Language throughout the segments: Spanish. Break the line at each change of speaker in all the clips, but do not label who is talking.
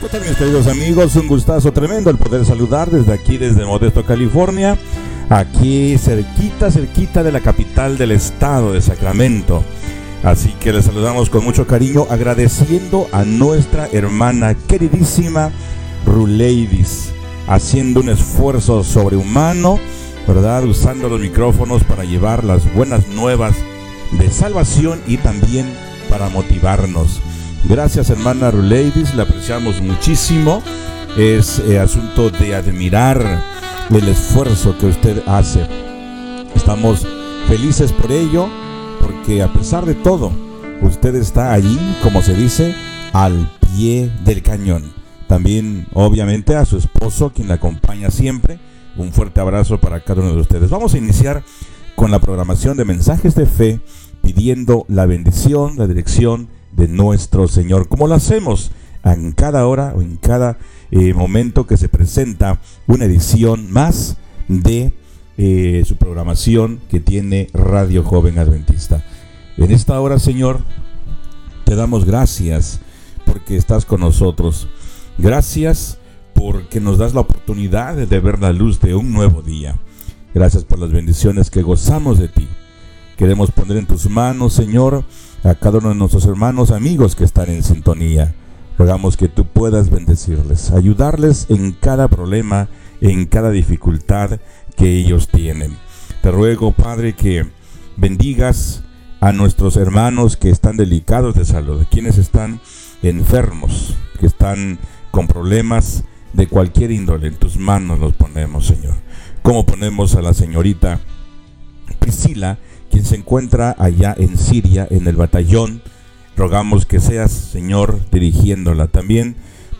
¿Qué tal mis queridos amigos? Un gustazo tremendo el poder saludar desde aquí, desde Modesto, California. Aquí cerquita, cerquita de la capital del estado de Sacramento. Así que les saludamos con mucho cariño, agradeciendo a nuestra hermana queridísima Ruleidis, haciendo un esfuerzo sobrehumano, ¿verdad? Usando los micrófonos para llevar las buenas nuevas de salvación y también para motivarnos. Gracias hermana Ruleidis, le apreciamos muchísimo. Es eh, asunto de admirar el esfuerzo que usted hace. Estamos felices por ello, porque a pesar de todo, usted está allí, como se dice, al pie del cañón. También, obviamente, a su esposo, quien la acompaña siempre. Un fuerte abrazo para cada uno de ustedes. Vamos a iniciar con la programación de mensajes de fe, pidiendo la bendición, la dirección de nuestro Señor, como lo hacemos en cada hora o en cada eh, momento que se presenta una edición más de eh, su programación que tiene Radio Joven Adventista. En esta hora, Señor, te damos gracias porque estás con nosotros. Gracias porque nos das la oportunidad de ver la luz de un nuevo día. Gracias por las bendiciones que gozamos de ti. Queremos poner en tus manos, Señor, a cada uno de nuestros hermanos, amigos que están en sintonía. Rogamos que tú puedas bendecirles, ayudarles en cada problema, en cada dificultad que ellos tienen. Te ruego, Padre, que bendigas a nuestros hermanos que están delicados de salud, quienes están enfermos, que están con problemas de cualquier índole. En tus manos los ponemos, Señor. Como ponemos a la señorita Priscila, se encuentra allá en Siria, en el batallón. Rogamos que seas, Señor, dirigiéndola también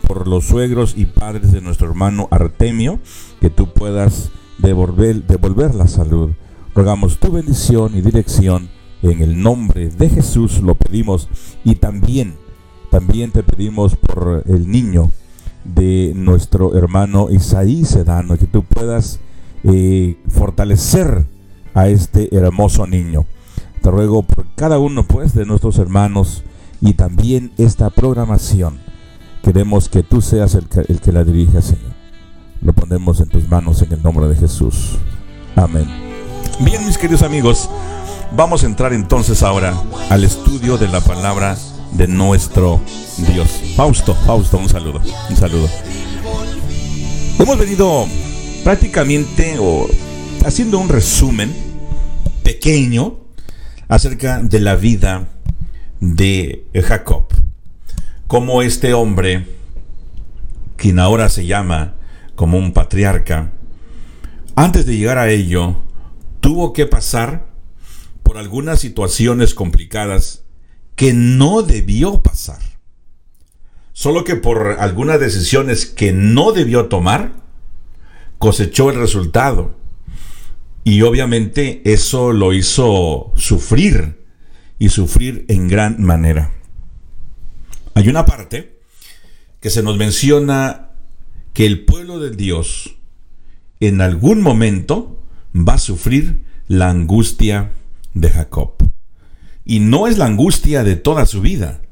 por los suegros y padres de nuestro hermano Artemio, que tú puedas devolver, devolver la salud. Rogamos tu bendición y dirección en el nombre de Jesús lo pedimos y también, también te pedimos por el niño de nuestro hermano Isaí Sedano, que tú puedas eh, fortalecer a este hermoso niño. Te ruego por cada uno pues de nuestros hermanos y también esta programación. Queremos que tú seas el que, el que la dirija, Señor. Lo ponemos en tus manos en el nombre de Jesús. Amén. Bien, mis queridos amigos, vamos a entrar entonces ahora al estudio de la palabra de nuestro Dios. Fausto, Fausto, un saludo, un saludo. Hemos venido prácticamente o haciendo un resumen pequeño acerca de la vida de Jacob. Como este hombre, quien ahora se llama como un patriarca, antes de llegar a ello, tuvo que pasar por algunas situaciones complicadas que no debió pasar. Solo que por algunas decisiones que no debió tomar, cosechó el resultado y obviamente eso lo hizo sufrir y sufrir en gran manera. Hay una parte que se nos menciona que el pueblo de Dios en algún momento va a sufrir la angustia de Jacob. Y no es la angustia de toda su vida,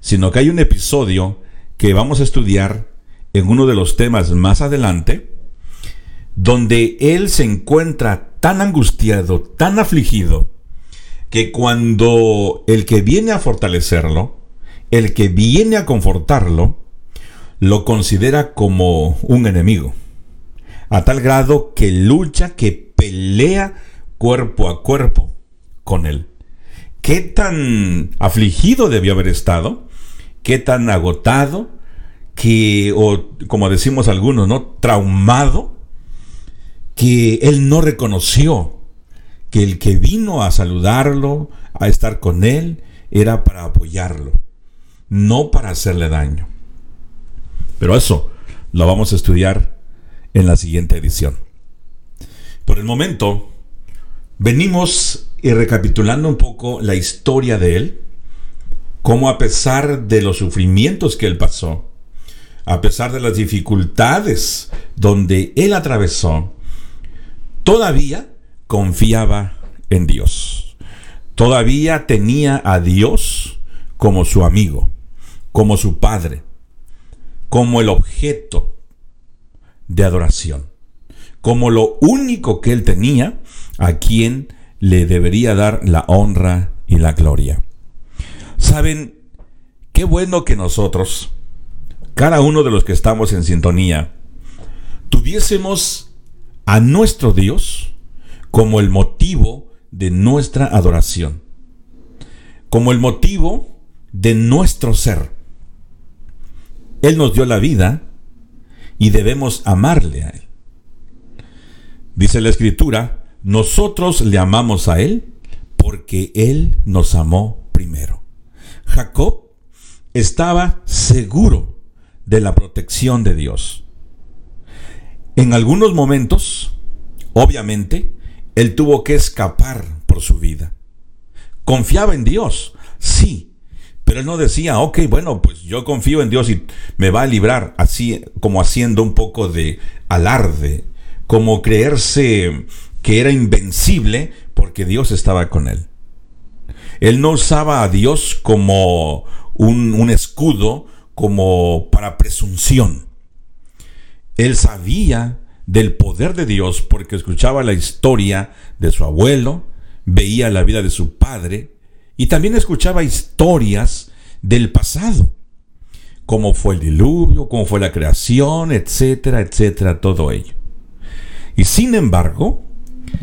sino que hay un episodio que vamos a estudiar en uno de los temas más adelante, donde él se encuentra tan angustiado, tan afligido, que cuando el que viene a fortalecerlo, el que viene a confortarlo, lo considera como un enemigo, a tal grado que lucha, que pelea cuerpo a cuerpo con él. ¿Qué tan afligido debió haber estado? ¿Qué tan agotado? Que, o como decimos algunos, ¿no? Traumado que él no reconoció que el que vino a saludarlo, a estar con él, era para apoyarlo, no para hacerle daño. Pero eso lo vamos a estudiar en la siguiente edición. Por el momento, venimos y recapitulando un poco la historia de él, cómo a pesar de los sufrimientos que él pasó, a pesar de las dificultades donde él atravesó, todavía confiaba en Dios. Todavía tenía a Dios como su amigo, como su padre. como el objeto de adoración, como lo único que él tenía a quien le debería dar la honra y la gloria. Saben, qué bueno que nosotros, cada uno de los que estamos en sintonía, tuviésemos a nuestro Dios como el motivo de nuestra adoración, como el motivo de nuestro ser. Él nos dio la vida y debemos amarle a Él. Dice la Escritura, nosotros le amamos a Él porque Él nos amó primero. Jacob estaba seguro de la protección de Dios. En algunos momentos, obviamente, él tuvo que escapar por su vida. Confiaba en Dios, sí, pero él no decía, ok, bueno, pues yo confío en Dios y me va a librar, así como haciendo un poco de alarde, como creerse que era invencible porque Dios estaba con él. Él no usaba a Dios como un, escudo, como para presunción. Él sabía del poder de Dios porque escuchaba la historia de su abuelo, veía la vida de su padre y también escuchaba historias del pasado, cómo fue el diluvio, cómo fue la creación, etcétera, etcétera, todo ello. Y sin embargo,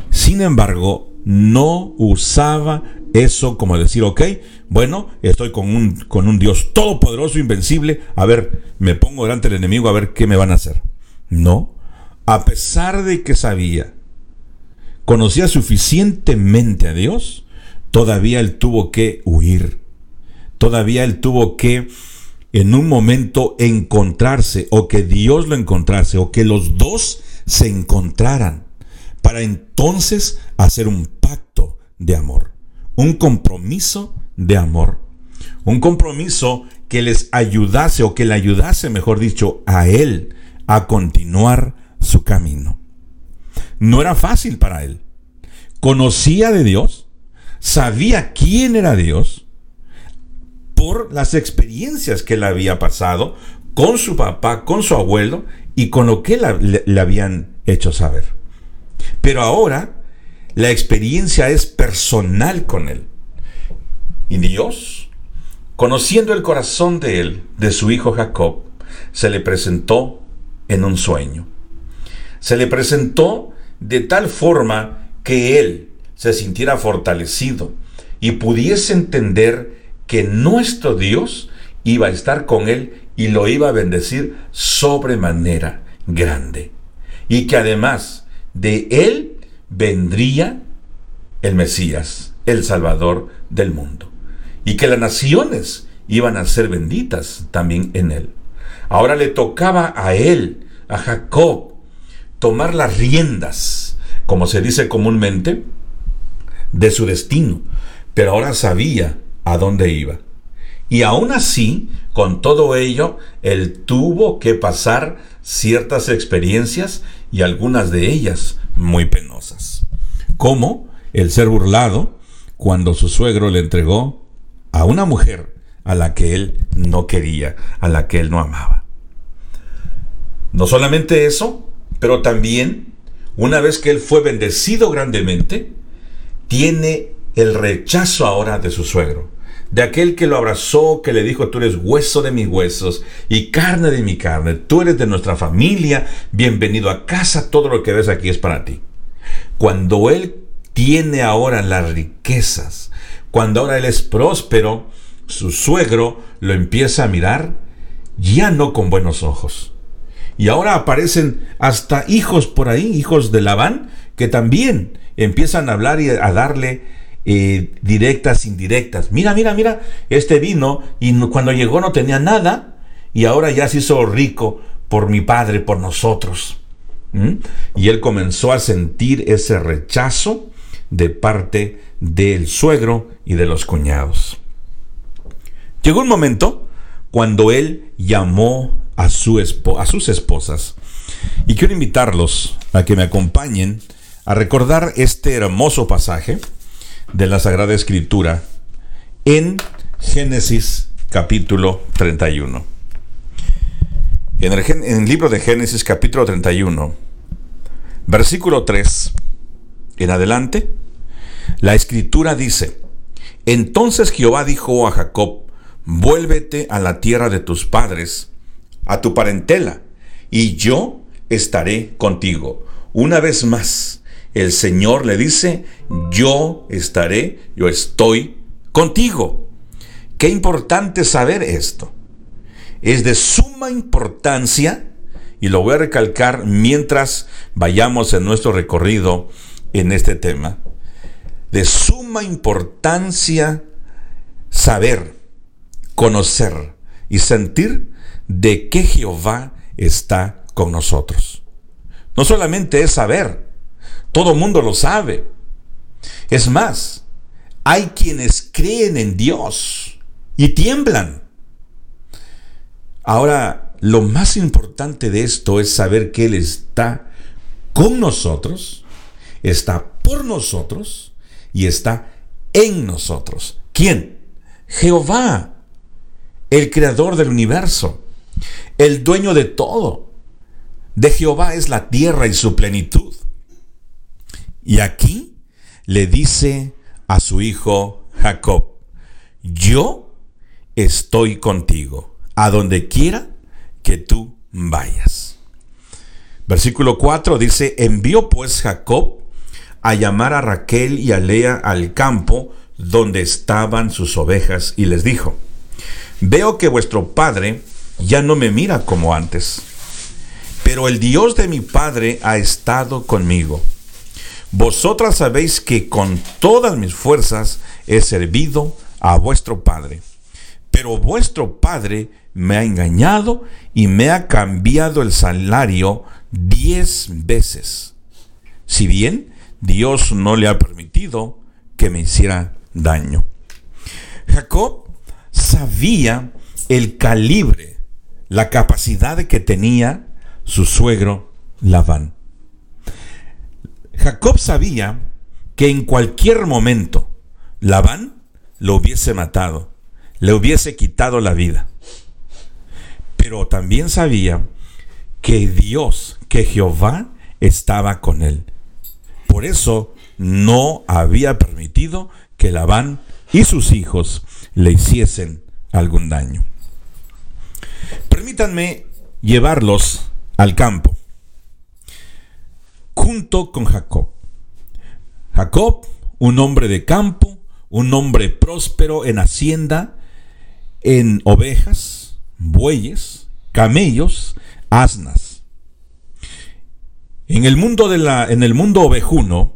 sin embargo, no usaba eso como decir, ok, bueno, estoy con un, con un Dios todopoderoso, invencible, a ver, me pongo delante del enemigo a ver qué me van a hacer. No, a pesar de que sabía, conocía suficientemente a Dios, todavía él tuvo que huir. Todavía él tuvo que en un momento encontrarse o que Dios lo encontrase o que los dos se encontraran para entonces hacer un pacto de amor, un compromiso de amor, un compromiso que les ayudase o que le ayudase, mejor dicho, a él a continuar su camino. No era fácil para él. Conocía de Dios, sabía quién era Dios por las experiencias que le había pasado con su papá, con su abuelo y con lo que le habían hecho saber. Pero ahora la experiencia es personal con Él. Y Dios, conociendo el corazón de Él, de su hijo Jacob, se le presentó en un sueño. Se le presentó de tal forma que Él se sintiera fortalecido y pudiese entender que nuestro Dios iba a estar con Él y lo iba a bendecir sobremanera grande. Y que además de él vendría el Mesías, el Salvador del mundo. Y que las naciones iban a ser benditas también en él. Ahora le tocaba a él, a Jacob, tomar las riendas, como se dice comúnmente, de su destino. Pero ahora sabía a dónde iba. Y aún así, con todo ello, él tuvo que pasar ciertas experiencias y algunas de ellas muy penosas. Como el ser burlado cuando su suegro le entregó a una mujer a la que él no quería, a la que él no amaba. No solamente eso, pero también, una vez que él fue bendecido grandemente, tiene el rechazo ahora de su suegro de aquel que lo abrazó, que le dijo, tú eres hueso de mis huesos y carne de mi carne, tú eres de nuestra familia, bienvenido a casa, todo lo que ves aquí es para ti. Cuando Él tiene ahora las riquezas, cuando ahora Él es próspero, su suegro lo empieza a mirar ya no con buenos ojos. Y ahora aparecen hasta hijos por ahí, hijos de Labán, que también empiezan a hablar y a darle eh, directas, indirectas. Mira, mira, mira, este vino y cuando llegó no tenía nada y ahora ya se hizo rico por mi padre, por nosotros. ¿Mm? Y él comenzó a sentir ese rechazo de parte del suegro y de los cuñados. Llegó un momento cuando él llamó a, su a sus esposas. Y quiero invitarlos a que me acompañen a recordar este hermoso pasaje de la Sagrada Escritura en Génesis capítulo 31. En el, en el libro de Génesis capítulo 31, versículo 3 en adelante, la escritura dice, entonces Jehová dijo a Jacob, vuélvete a la tierra de tus padres, a tu parentela, y yo estaré contigo. Una vez más, el Señor le dice, yo estaré, yo estoy contigo. Qué importante saber esto. Es de suma importancia, y lo voy a recalcar mientras vayamos en nuestro recorrido en este tema, de suma importancia saber, conocer y sentir de que Jehová está con nosotros. No solamente es saber, todo mundo lo sabe. Es más, hay quienes creen en Dios y tiemblan. Ahora, lo más importante de esto es saber que Él está con nosotros, está por nosotros y está en nosotros. ¿Quién? Jehová, el creador del universo, el dueño de todo. De Jehová es la tierra y su plenitud. Y aquí le dice a su hijo Jacob, yo estoy contigo, a donde quiera que tú vayas. Versículo 4 dice, envió pues Jacob a llamar a Raquel y a Lea al campo donde estaban sus ovejas y les dijo, veo que vuestro padre ya no me mira como antes, pero el Dios de mi padre ha estado conmigo. Vosotras sabéis que con todas mis fuerzas he servido a vuestro padre, pero vuestro padre me ha engañado y me ha cambiado el salario diez veces. Si bien Dios no le ha permitido que me hiciera daño. Jacob sabía el calibre, la capacidad que tenía su suegro Labán. Jacob sabía que en cualquier momento Labán lo hubiese matado, le hubiese quitado la vida. Pero también sabía que Dios, que Jehová estaba con él. Por eso no había permitido que Labán y sus hijos le hiciesen algún daño. Permítanme llevarlos al campo, junto con Jacob. Jacob, un hombre de campo, un hombre próspero en hacienda, en ovejas, bueyes, camellos, asnas. En el mundo de la en el mundo ovejuno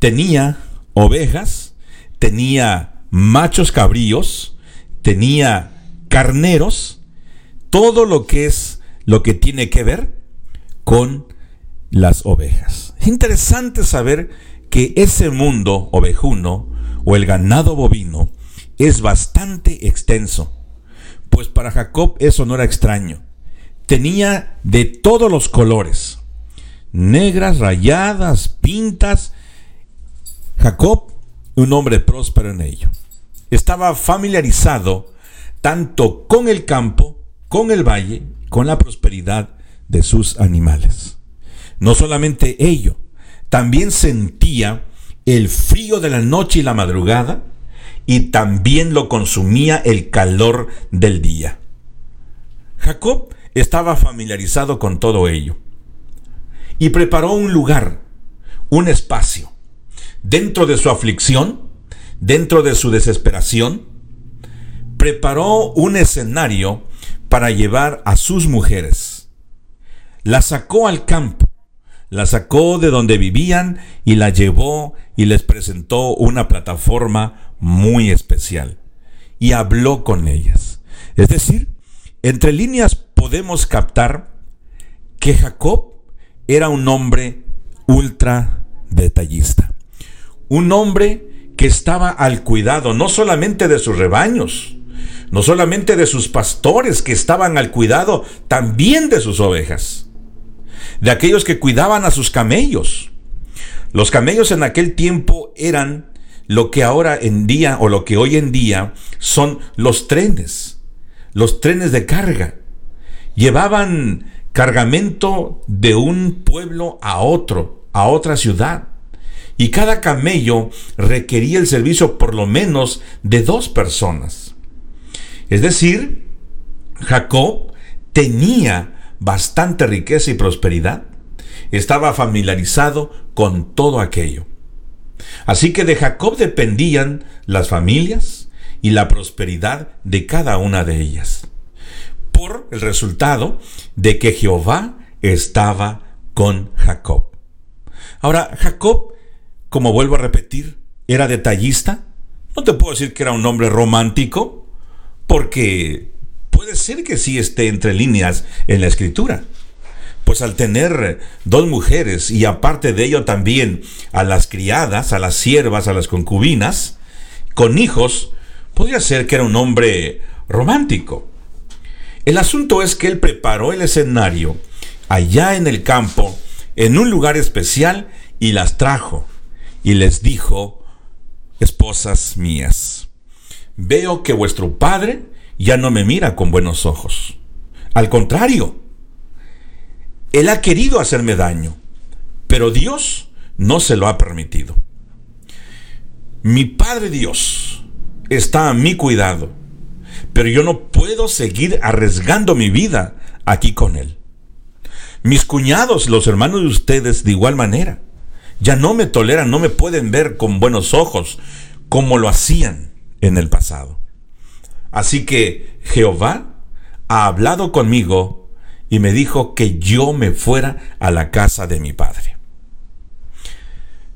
tenía ovejas, tenía machos cabríos, tenía carneros, todo lo que es lo que tiene que ver con las ovejas. Es interesante saber que ese mundo ovejuno o el ganado bovino es bastante extenso, pues para Jacob eso no era extraño. Tenía de todos los colores, negras, rayadas, pintas. Jacob un hombre próspero en ello. Estaba familiarizado tanto con el campo, con el valle, con la prosperidad de sus animales. No solamente ello, también sentía el frío de la noche y la madrugada y también lo consumía el calor del día. Jacob estaba familiarizado con todo ello y preparó un lugar, un espacio, dentro de su aflicción, dentro de su desesperación, preparó un escenario para llevar a sus mujeres. La sacó al campo, la sacó de donde vivían y la llevó y les presentó una plataforma muy especial. Y habló con ellas. Es decir, entre líneas podemos captar que Jacob era un hombre ultra detallista. Un hombre que estaba al cuidado no solamente de sus rebaños, no solamente de sus pastores que estaban al cuidado, también de sus ovejas, de aquellos que cuidaban a sus camellos. Los camellos en aquel tiempo eran lo que ahora en día o lo que hoy en día son los trenes, los trenes de carga. llevaban cargamento de un pueblo a otro, a otra ciudad. Y cada camello requería el servicio por lo menos de dos personas. Es decir, Jacob tenía bastante riqueza y prosperidad. Estaba familiarizado con todo aquello. Así que de Jacob dependían las familias y la prosperidad de cada una de ellas. Por el resultado de que Jehová estaba con Jacob. Ahora, Jacob, como vuelvo a repetir, era detallista. No te puedo decir que era un hombre romántico, porque puede ser que sí esté entre líneas en la escritura pues al tener dos mujeres y aparte de ello también a las criadas, a las siervas, a las concubinas, con hijos, podría ser que era un hombre romántico. El asunto es que él preparó el escenario allá en el campo, en un lugar especial, y las trajo, y les dijo, esposas mías, veo que vuestro padre ya no me mira con buenos ojos. Al contrario, él ha querido hacerme daño, pero Dios no se lo ha permitido. Mi Padre Dios está a mi cuidado, pero yo no puedo seguir arriesgando mi vida aquí con Él. Mis cuñados, los hermanos de ustedes, de igual manera, ya no me toleran, no me pueden ver con buenos ojos como lo hacían en el pasado. Así que Jehová ha hablado conmigo y me dijo que yo me fuera a la casa de mi padre.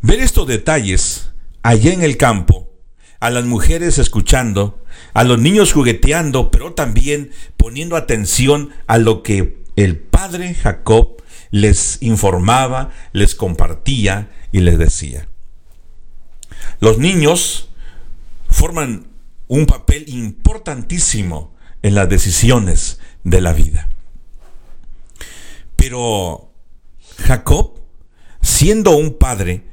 Ver estos detalles allá en el campo, a las mujeres escuchando, a los niños jugueteando, pero también poniendo atención a lo que el padre Jacob les informaba, les compartía y les decía. Los niños forman un papel importantísimo en las decisiones de la vida. Pero Jacob, siendo un padre,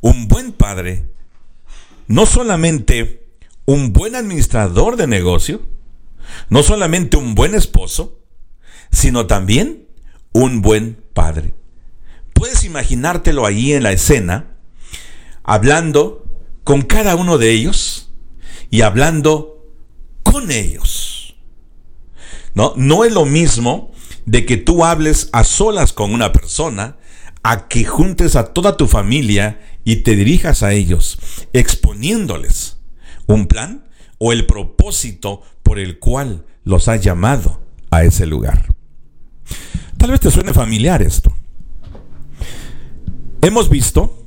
un buen padre, no solamente un buen administrador de negocio, no solamente un buen esposo, sino también un buen padre. Puedes imaginártelo ahí en la escena, hablando con cada uno de ellos y hablando con ellos. No, no es lo mismo de que tú hables a solas con una persona, a que juntes a toda tu familia y te dirijas a ellos, exponiéndoles un plan o el propósito por el cual los has llamado a ese lugar. Tal vez te suene familiar esto. Hemos visto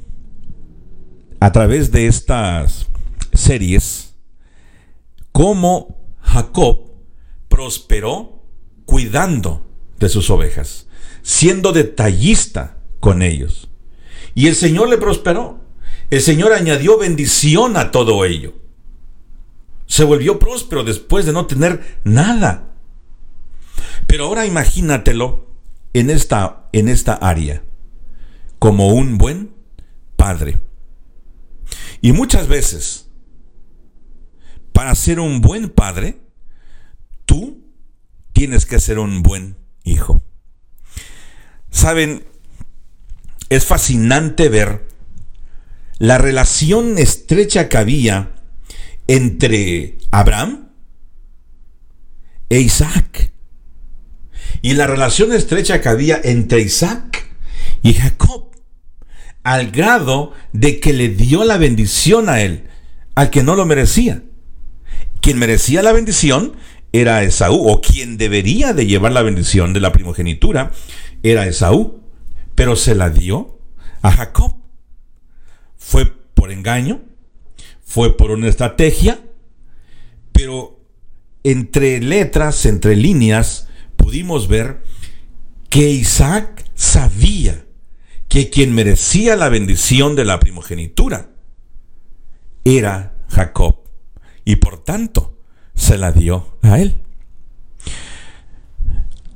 a través de estas series cómo Jacob prosperó cuidando de sus ovejas, siendo detallista con ellos. Y el Señor le prosperó. El Señor añadió bendición a todo ello. Se volvió próspero después de no tener nada. Pero ahora imagínatelo en esta, en esta área, como un buen padre. Y muchas veces, para ser un buen padre, tú tienes que ser un buen hijo. Saben, es fascinante ver la relación estrecha que había entre Abraham e Isaac. Y la relación estrecha que había entre Isaac y Jacob. Al grado de que le dio la bendición a él, al que no lo merecía. Quien merecía la bendición era Esaú, o quien debería de llevar la bendición de la primogenitura era Esaú, pero se la dio a Jacob. Fue por engaño, fue por una estrategia, pero entre letras, entre líneas, pudimos ver que Isaac sabía que quien merecía la bendición de la primogenitura era Jacob. Y por tanto, se la dio a él.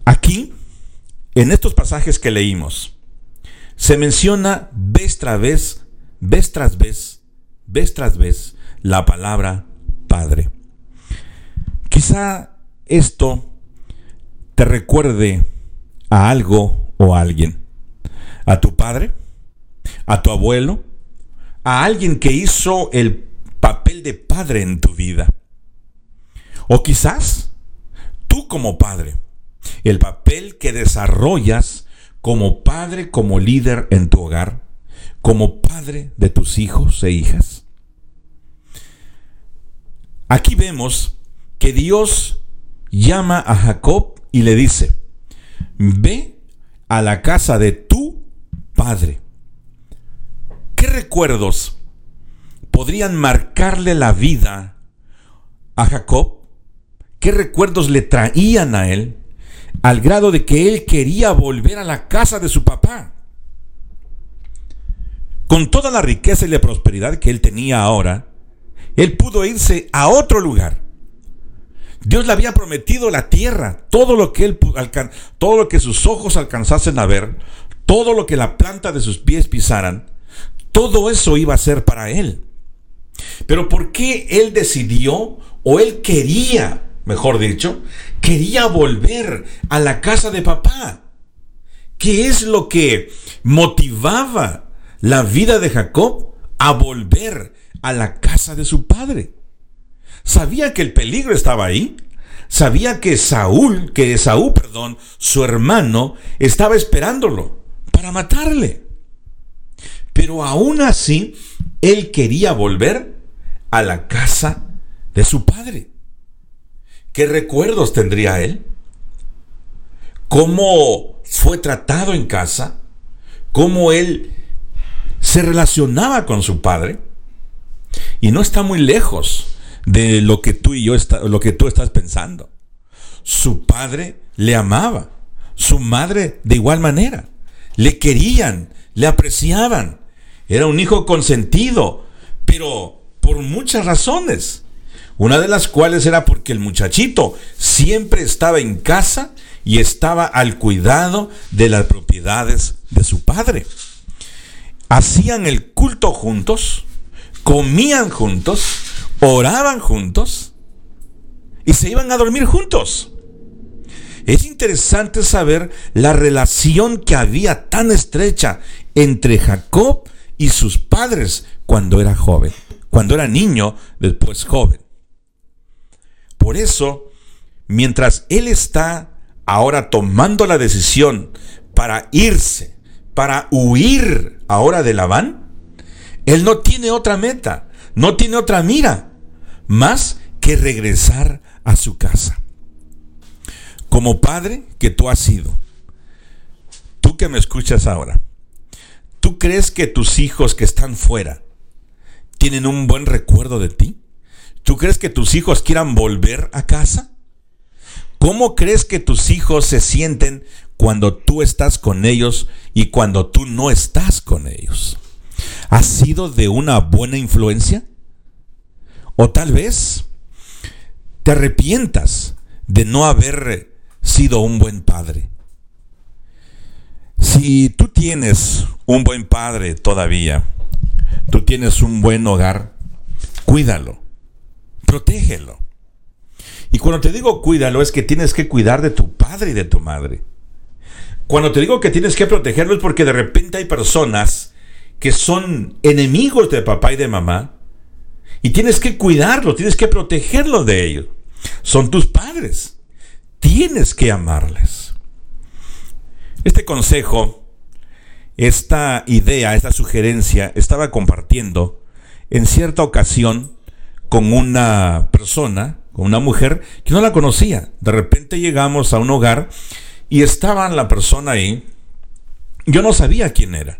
Aquí, en estos pasajes que leímos, se menciona vez tras vez, vez tras vez, vez tras vez, la palabra Padre. Quizá esto te recuerde a algo o a alguien. A tu padre, a tu abuelo, a alguien que hizo el papel de padre en tu vida. O quizás tú como padre, el papel que desarrollas como padre, como líder en tu hogar, como padre de tus hijos e hijas. Aquí vemos que Dios llama a Jacob y le dice, ve a la casa de tu padre. ¿Qué recuerdos podrían marcarle la vida a Jacob? ¿Qué recuerdos le traían a él al grado de que él quería volver a la casa de su papá? Con toda la riqueza y la prosperidad que él tenía ahora, él pudo irse a otro lugar. Dios le había prometido la tierra, todo lo que él todo lo que sus ojos alcanzasen a ver, todo lo que la planta de sus pies pisaran, todo eso iba a ser para él. Pero ¿por qué él decidió o él quería, mejor dicho, quería volver a la casa de papá? ¿Qué es lo que motivaba la vida de Jacob a volver a la casa de su padre? Sabía que el peligro estaba ahí. Sabía que Saúl, que Esaú, perdón, su hermano, estaba esperándolo para matarle. Pero aún así, él quería volver a la casa de su padre. ¿Qué recuerdos tendría él? ¿Cómo fue tratado en casa? ¿Cómo él se relacionaba con su padre? Y no está muy lejos de lo que tú y yo lo que tú estás pensando. Su padre le amaba, su madre de igual manera. Le querían, le apreciaban. Era un hijo consentido, pero por muchas razones. Una de las cuales era porque el muchachito siempre estaba en casa y estaba al cuidado de las propiedades de su padre. Hacían el culto juntos, comían juntos, oraban juntos y se iban a dormir juntos. Es interesante saber la relación que había tan estrecha entre Jacob y sus padres cuando era joven, cuando era niño, después joven. Por eso, mientras él está ahora tomando la decisión para irse, para huir ahora de Labán, él no tiene otra meta, no tiene otra mira más que regresar a su casa. Como padre que tú has sido, tú que me escuchas ahora, ¿tú crees que tus hijos que están fuera tienen un buen recuerdo de ti? ¿Tú crees que tus hijos quieran volver a casa? ¿Cómo crees que tus hijos se sienten cuando tú estás con ellos y cuando tú no estás con ellos? ¿Has sido de una buena influencia? O tal vez te arrepientas de no haber sido un buen padre. Si tú tienes un buen padre todavía, tú tienes un buen hogar, cuídalo, protégelo. Y cuando te digo cuídalo es que tienes que cuidar de tu padre y de tu madre. Cuando te digo que tienes que protegerlo es porque de repente hay personas que son enemigos de papá y de mamá y tienes que cuidarlo, tienes que protegerlo de ellos. Son tus padres. Tienes que amarles. Este consejo, esta idea, esta sugerencia, estaba compartiendo en cierta ocasión con una persona, con una mujer que no la conocía. De repente llegamos a un hogar y estaba la persona ahí. Yo no sabía quién era.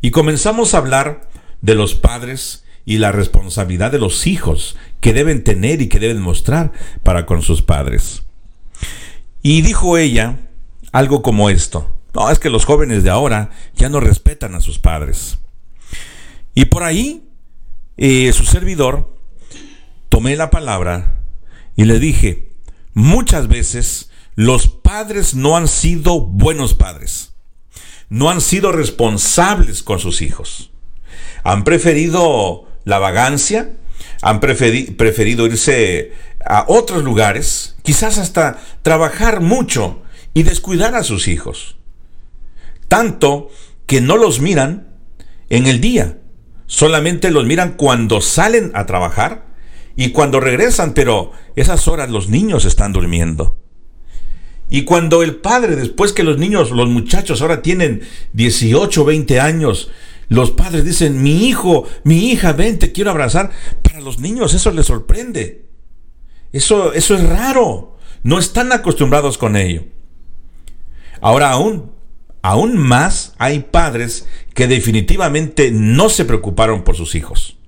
Y comenzamos a hablar de los padres y la responsabilidad de los hijos que deben tener y que deben mostrar para con sus padres. Y dijo ella algo como esto. No, es que los jóvenes de ahora ya no respetan a sus padres. Y por ahí, eh, su servidor, tomé la palabra y le dije, muchas veces los padres no han sido buenos padres, no han sido responsables con sus hijos. Han preferido la vagancia, han preferido irse a otros lugares, quizás hasta trabajar mucho y descuidar a sus hijos. Tanto que no los miran en el día, solamente los miran cuando salen a trabajar y cuando regresan, pero esas horas los niños están durmiendo. Y cuando el padre, después que los niños, los muchachos ahora tienen 18, 20 años, los padres dicen, mi hijo, mi hija, ven, te quiero abrazar. Para los niños eso les sorprende. Eso, eso es raro. No están acostumbrados con ello. Ahora aún, aún más hay padres que definitivamente no se preocuparon por sus hijos.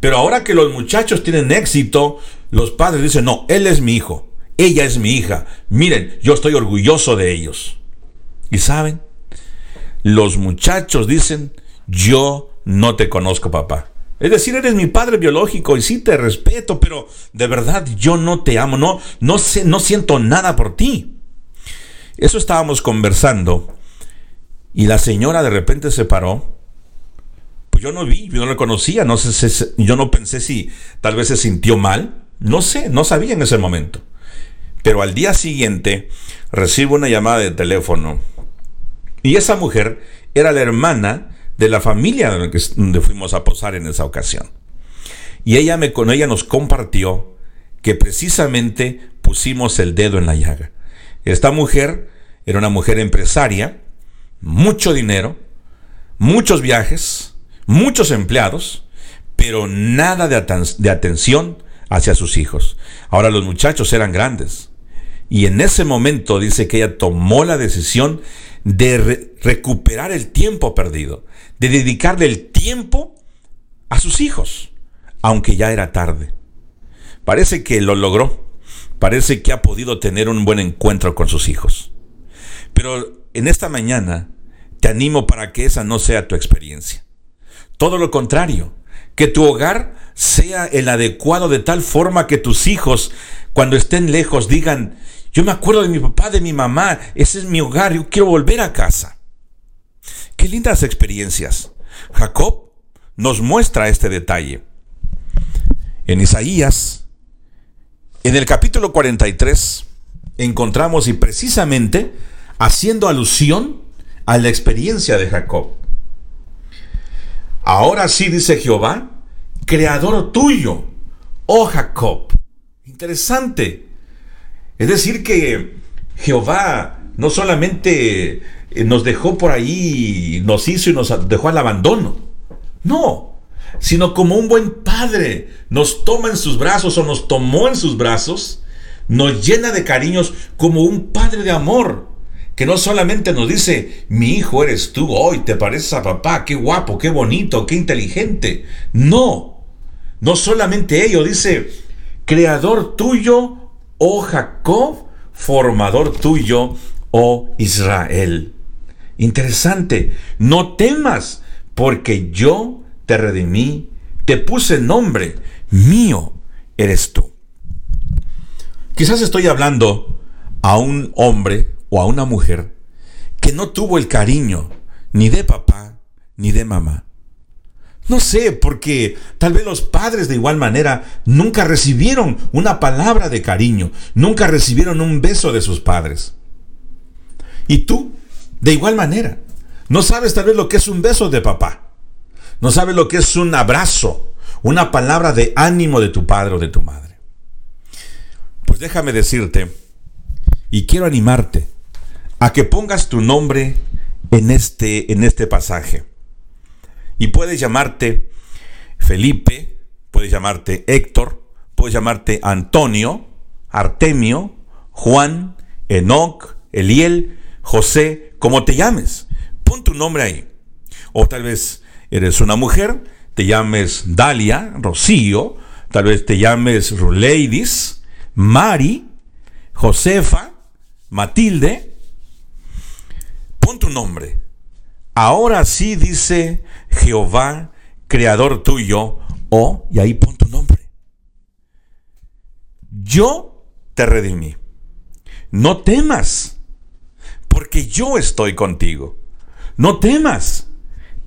Pero ahora que los muchachos tienen éxito, los padres dicen, no, él es mi hijo, ella es mi hija. Miren, yo estoy orgulloso de ellos. ¿Y saben? Los muchachos dicen, yo no te conozco, papá. Es decir, eres mi padre biológico y sí te respeto, pero de verdad yo no te amo, no, no, sé, no siento nada por ti. Eso estábamos conversando y la señora de repente se paró. Pues yo no vi, yo no le conocía, no sé, yo no pensé si tal vez se sintió mal, no sé, no sabía en ese momento. Pero al día siguiente recibo una llamada de teléfono y esa mujer era la hermana de la familia donde fuimos a posar en esa ocasión. Y ella, me, con ella nos compartió que precisamente pusimos el dedo en la llaga. Esta mujer era una mujer empresaria, mucho dinero, muchos viajes, muchos empleados, pero nada de, de atención hacia sus hijos. Ahora los muchachos eran grandes. Y en ese momento dice que ella tomó la decisión de recuperar el tiempo perdido, de dedicarle el tiempo a sus hijos, aunque ya era tarde. Parece que lo logró, parece que ha podido tener un buen encuentro con sus hijos. Pero en esta mañana te animo para que esa no sea tu experiencia. Todo lo contrario, que tu hogar sea el adecuado de tal forma que tus hijos, cuando estén lejos, digan, yo me acuerdo de mi papá, de mi mamá, ese es mi hogar, yo quiero volver a casa. Qué lindas experiencias. Jacob nos muestra este detalle. En Isaías, en el capítulo 43, encontramos y precisamente haciendo alusión a la experiencia de Jacob. Ahora sí dice Jehová, creador tuyo, oh Jacob. Interesante. Es decir, que Jehová no solamente nos dejó por ahí, nos hizo y nos dejó al abandono. No, sino como un buen padre nos toma en sus brazos o nos tomó en sus brazos, nos llena de cariños como un padre de amor, que no solamente nos dice, mi hijo eres tú, hoy te pareces a papá, qué guapo, qué bonito, qué inteligente. No, no solamente ello, dice, creador tuyo, oh Jacob, formador tuyo, oh Israel. Interesante, no temas, porque yo te redimí, te puse nombre, mío eres tú. Quizás estoy hablando a un hombre o a una mujer que no tuvo el cariño ni de papá ni de mamá. No sé, porque tal vez los padres de igual manera nunca recibieron una palabra de cariño, nunca recibieron un beso de sus padres. Y tú de igual manera, no sabes tal vez lo que es un beso de papá. No sabes lo que es un abrazo, una palabra de ánimo de tu padre o de tu madre. Pues déjame decirte, y quiero animarte, a que pongas tu nombre en este, en este pasaje. Y puedes llamarte Felipe, puedes llamarte Héctor, puedes llamarte Antonio, Artemio, Juan, Enoc, Eliel, José, como te llames. Pon tu nombre ahí. O tal vez eres una mujer, te llames Dalia, Rocío, tal vez te llames Ruleidis, Mari, Josefa, Matilde. Pon tu nombre. Ahora sí dice Jehová, creador tuyo, o, y ahí pon tu nombre. Yo te redimí. No temas porque yo estoy contigo. No temas,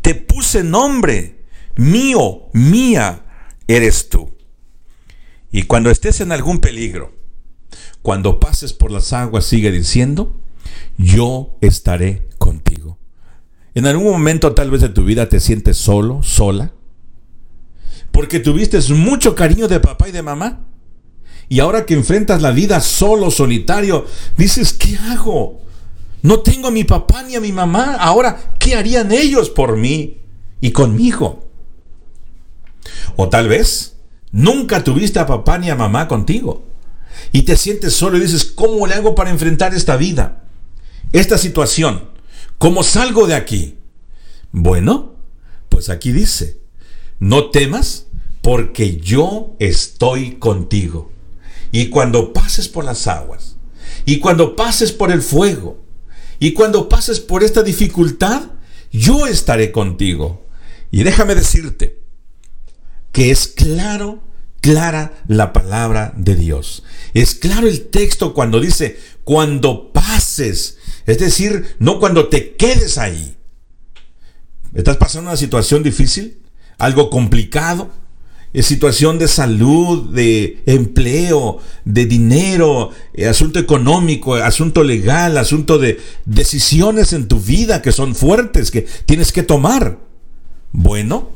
te puse nombre, mío, mía eres tú. Y cuando estés en algún peligro, cuando pases por las aguas, sigue diciendo, yo estaré contigo. En algún momento tal vez de tu vida te sientes solo, sola, porque tuviste mucho cariño de papá y de mamá. Y ahora que enfrentas la vida solo, solitario, dices, ¿qué hago? No tengo a mi papá ni a mi mamá. Ahora, ¿qué harían ellos por mí y conmigo? O tal vez nunca tuviste a papá ni a mamá contigo. Y te sientes solo y dices, ¿cómo le hago para enfrentar esta vida? Esta situación. ¿Cómo salgo de aquí? Bueno, pues aquí dice, no temas porque yo estoy contigo. Y cuando pases por las aguas, y cuando pases por el fuego, y cuando pases por esta dificultad, yo estaré contigo. Y déjame decirte que es claro, clara la palabra de Dios. Es claro el texto cuando dice, cuando pases, es decir, no cuando te quedes ahí. ¿Estás pasando una situación difícil? ¿Algo complicado? Situación de salud, de empleo, de dinero, eh, asunto económico, asunto legal, asunto de decisiones en tu vida que son fuertes, que tienes que tomar. Bueno,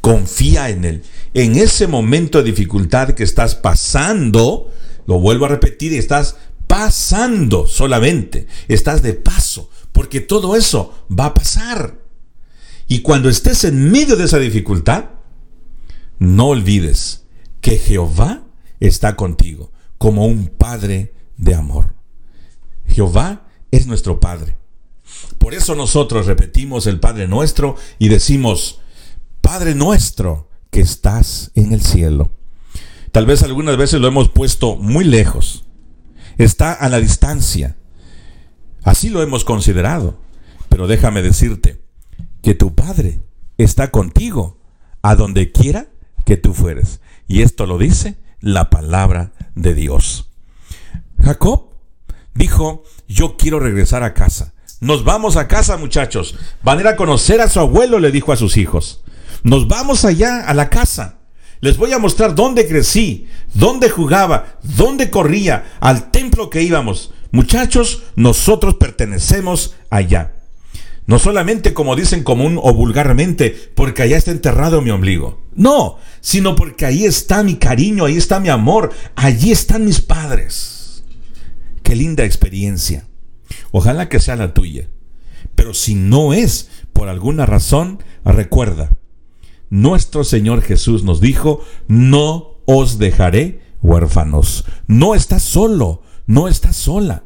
confía en Él. En ese momento de dificultad que estás pasando, lo vuelvo a repetir, estás pasando solamente, estás de paso, porque todo eso va a pasar. Y cuando estés en medio de esa dificultad, no olvides que Jehová está contigo como un Padre de amor. Jehová es nuestro Padre. Por eso nosotros repetimos el Padre nuestro y decimos, Padre nuestro que estás en el cielo. Tal vez algunas veces lo hemos puesto muy lejos. Está a la distancia. Así lo hemos considerado. Pero déjame decirte que tu Padre está contigo a donde quiera que tú fueres. Y esto lo dice la palabra de Dios. Jacob dijo, yo quiero regresar a casa. Nos vamos a casa, muchachos. Van a a conocer a su abuelo, le dijo a sus hijos. Nos vamos allá a la casa. Les voy a mostrar dónde crecí, dónde jugaba, dónde corría, al templo que íbamos. Muchachos, nosotros pertenecemos allá. No solamente como dicen común o vulgarmente, porque allá está enterrado mi ombligo. No, sino porque ahí está mi cariño, ahí está mi amor, allí están mis padres. Qué linda experiencia. Ojalá que sea la tuya. Pero si no es por alguna razón, recuerda, nuestro Señor Jesús nos dijo, no os dejaré huérfanos. No estás solo, no estás sola.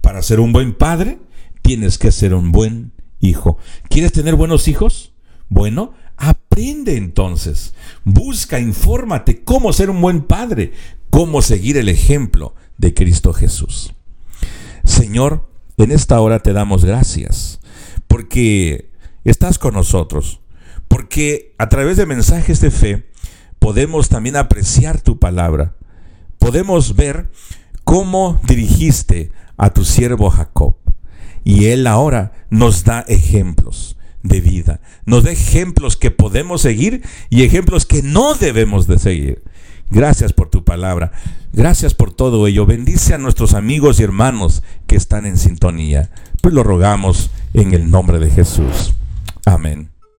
Para ser un buen padre, tienes que ser un buen hijo. ¿Quieres tener buenos hijos? Bueno, aprende entonces. Busca, infórmate cómo ser un buen padre, cómo seguir el ejemplo de Cristo Jesús. Señor, en esta hora te damos gracias porque estás con nosotros, porque a través de mensajes de fe podemos también apreciar tu palabra, podemos ver cómo dirigiste a tu siervo Jacob y Él ahora nos da ejemplos de vida. Nos da ejemplos que podemos seguir y ejemplos que no debemos de seguir. Gracias por tu palabra. Gracias por todo ello. Bendice a nuestros amigos y hermanos que están en sintonía. Pues lo rogamos en el nombre de Jesús. Amén.